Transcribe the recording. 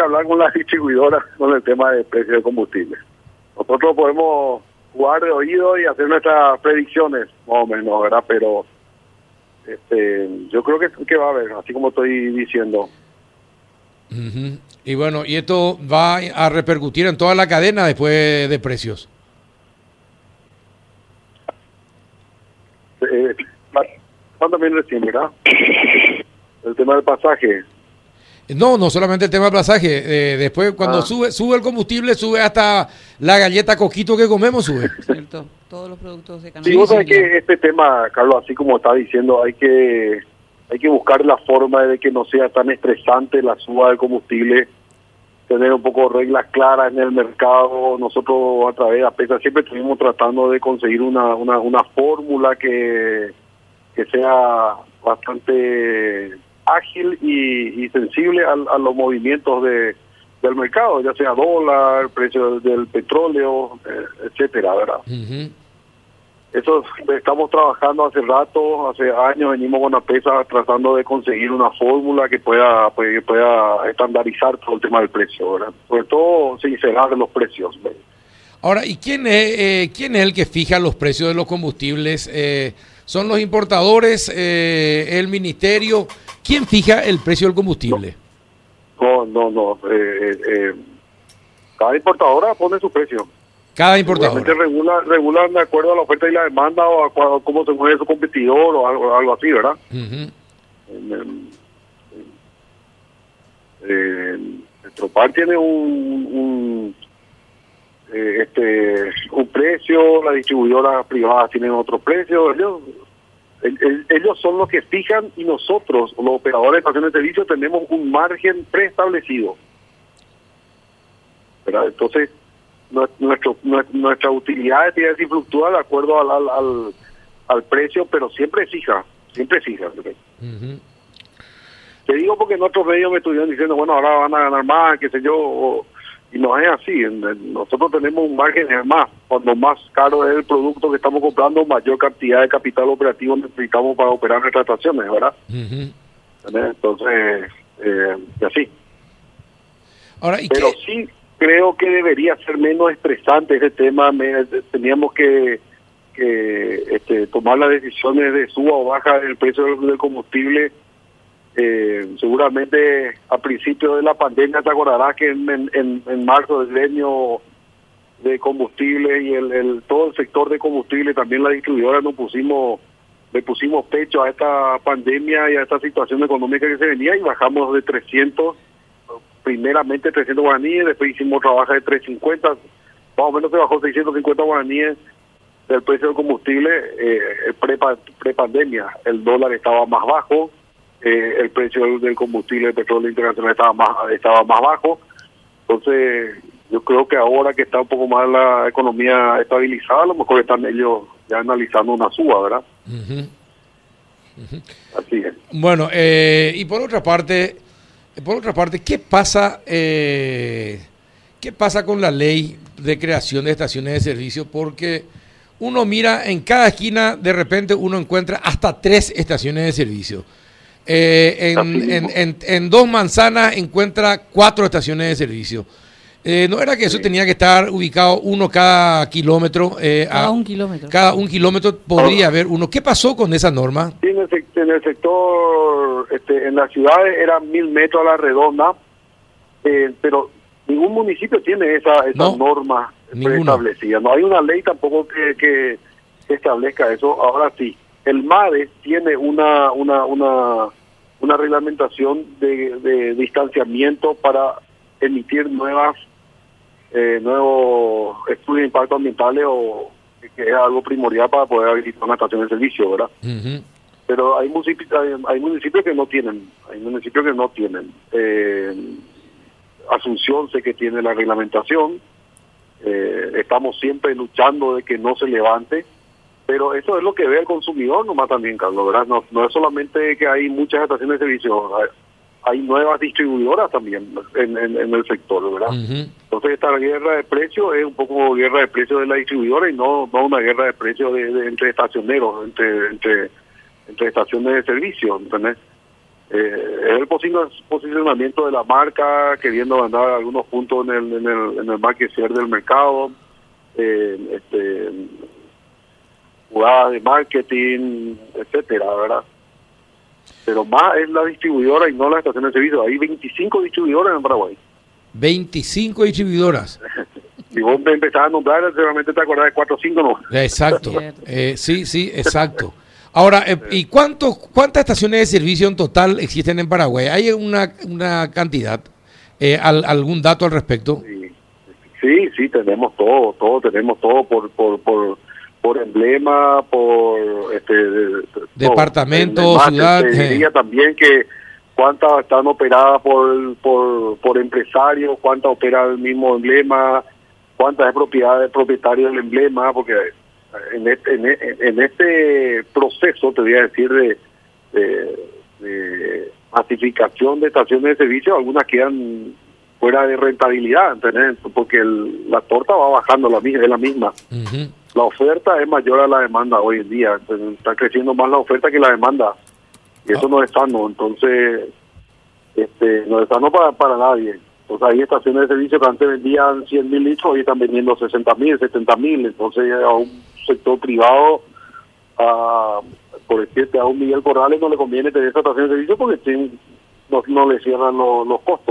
que hablar con la distribuidora con el tema de precio de combustible. Nosotros podemos jugar de oído y hacer nuestras predicciones, más o menos, ¿verdad? Pero este, yo creo que, que va a haber, así como estoy diciendo. Y bueno, y esto va a repercutir en toda la cadena después de precios. Eh, también recién, ¿verdad? El tema del pasaje. No, no solamente el tema del pasaje. eh, después, cuando Ah. sube sube el combustible, sube hasta la galleta coquito que comemos, sube. Cierto, todos los productos de Sí, vos sabés que este tema, Carlos, así como está diciendo, hay que hay que buscar la forma de que no sea tan estresante la suba del combustible, tener un poco reglas claras en el mercado. Nosotros a través de APESA siempre estuvimos tratando de conseguir una, una, una fórmula que, que sea bastante ágil y, y sensible al- a, los movimientos de del mercado, ya sea dólar, precio del, petróleo, eh, etcétera, ¿verdad? Eso estamos trabajando hace rato, hace años venimos con la pesa tratando de conseguir una fórmula que pueda pues, que pueda estandarizar todo el tema del precio, ¿verdad? Sobre todo sincerar los precios. ¿verdad? Ahora, ¿y quién es, eh, quién es el que fija los precios de los combustibles? Eh, ¿Son los importadores, eh, el ministerio? ¿Quién fija el precio del combustible? No, no, no. eh, eh, cada importadora pone su precio. Cada importador. Regula, regulan de acuerdo a la oferta y la demanda o a, cua- cómo se mueve su competidor o algo, algo así, ¿verdad? Ujú. En, en- tiene un, un, eh, este un precio, las distribuidoras privadas tienen otro precio. Ellos, el- el- ellos son los que fijan y nosotros, los operadores de estaciones de servicio, tenemos un margen preestablecido. ¿Verdad? Entonces, nue- nuestro, nue- nuestra utilidad tiene que fluctúa de acuerdo al, al, al, al precio, pero siempre fija, siempre fija. Te digo porque en otros medios me estuvieron diciendo, bueno, ahora van a ganar más, qué sé yo, o- y no es así. Nosotros tenemos un margen es más. Cuando más caro es el producto que estamos comprando, mayor cantidad de capital operativo necesitamos para operar nuestras estaciones, ¿verdad? Entonces, eh, y así. Ahora, ¿y Pero qué? sí creo que debería ser menos estresante ese tema. Me- teníamos que, que este, tomar las decisiones de suba o baja del precio del combustible. Eh, seguramente a principio de la pandemia te acordarás que en, en, marzo del gremio de combustible y el, el todo el sector de combustible también la distribuidora nos pusimos le pusimos pecho a esta pandemia y a esta situación económica que se venía y bajamos de 300 primeramente 300 guaraníes, después hicimos trabajo de 350, más o menos se bajó 650 guaraníes del precio del combustible eh, pre, pre-pandemia. El dólar estaba más bajo, eh, el precio del, combustible del petróleo internacional estaba más, estaba más bajo. Entonces, yo creo que ahora que está un poco más la economía estabilizada, a lo mejor están ellos ya analizando una suba, ¿verdad? Así es. Bueno, eh, y por otra parte, por otra parte, ¿qué pasa, eh, qué pasa con la ley de creación de estaciones de servicio? Porque uno mira en cada esquina, de repente uno encuentra hasta tres estaciones de servicio. Eh, en, en- en- en dos manzanas encuentra cuatro estaciones de servicio. Eh, ¿No era que eso Sí. tenía que estar ubicado uno cada kilómetro? eh, Cada a- un kilómetro. Cada un kilómetro podría haber uno. ¿Qué pasó con esa norma? Sí, en el, sec- en el sector, este, en las ciudades eran mil metros a la redonda, eh, pero ningún municipio tiene esa, esa No, norma ninguno. establecida. No hay una ley tampoco que, que, que establezca eso. Ahora sí, el MADE tiene una una una, una reglamentación de, de distanciamiento para emitir nuevas eh, nuevos estudios de impacto ambientales o que- es algo primordial para poder habilitar una estación de servicio, ¿verdad? Pero hay municipios hay, hay municipios que no tienen hay municipios que no tienen. Eh, Asunción sé que tiene la reglamentación. Eh, estamos siempre luchando de que no se levante pero eso es lo que ve el consumidor nomás también Carlos verdad no, no es solamente que hay muchas estaciones de servicio hay, hay nuevas distribuidoras también en, en- en el sector verdad Ujú. entonces esta guerra de precios es un poco guerra de precios de la distribuidora y no no una guerra de precios de, de- entre estacioneros entre entre entre estaciones de servicio ¿entendés? eh, es el posicionamiento de la marca, queriendo ganar algunos puntos en el, en el, en el market share del mercado, eh, este, jugadas de marketing, etcétera, ¿verdad? Pero más es la distribuidora y no la estación de servicio. Hay 25 distribuidoras en Paraguay. 25 distribuidoras. si vos me empezás a nombrar, seguramente te acordás de 4 o 5 no. Exacto. Eh, sí, sí, exacto. Ahora, eh, ¿y cuántos, cuántas estaciones de servicio en total existen en Paraguay? ¿Hay una, una cantidad? Eh, ¿Algún dato al respecto? Sí, sí, tenemos todo, todo, tenemos todo por, por, por, por emblema, por este departamento, ciudad. diría también que cuántas están operadas por, por, por empresarios, cuántas opera el mismo emblema, cuántas es propiedad del propietario del emblema, porque en este, en, este proceso, te voy a decir, de, de, masificación de estaciones de servicio, algunas quedan fuera de rentabilidad, ¿entendés? porque la torta va bajando, la, es la misma. La oferta es mayor a la demanda hoy en día, está creciendo más la oferta que la demanda, y eso no es sano, entonces este no es sano para, para nadie. Entonces hay estaciones de servicio que antes vendían 100 mil litros, hoy están vendiendo 60 mil, 70 mil, entonces a un sector privado, a, por decirte, a un Miguel Corrales no le conviene tener esa estación de servicio porque no, no le cierran los costos.